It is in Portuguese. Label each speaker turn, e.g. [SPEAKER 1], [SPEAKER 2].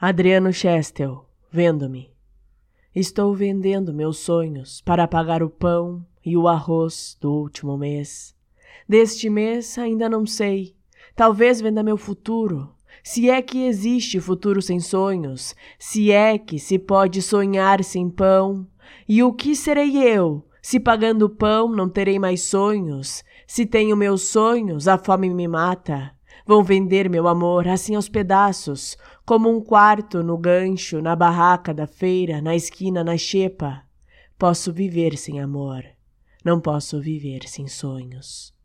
[SPEAKER 1] Adriano Chestel, vendo-me. Estou vendendo meus sonhos para pagar o pão e o arroz do último mês. Deste mês ainda não sei. Talvez venda meu futuro. Se é que existe futuro sem sonhos, se é que se pode sonhar sem pão. E o que serei eu, se pagando pão não terei mais sonhos? Se tenho meus sonhos, a fome me mata. Vão vender meu amor assim aos pedaços, como um quarto no gancho, na barraca da feira, na esquina, na xepa. Posso viver sem amor, não posso viver sem sonhos.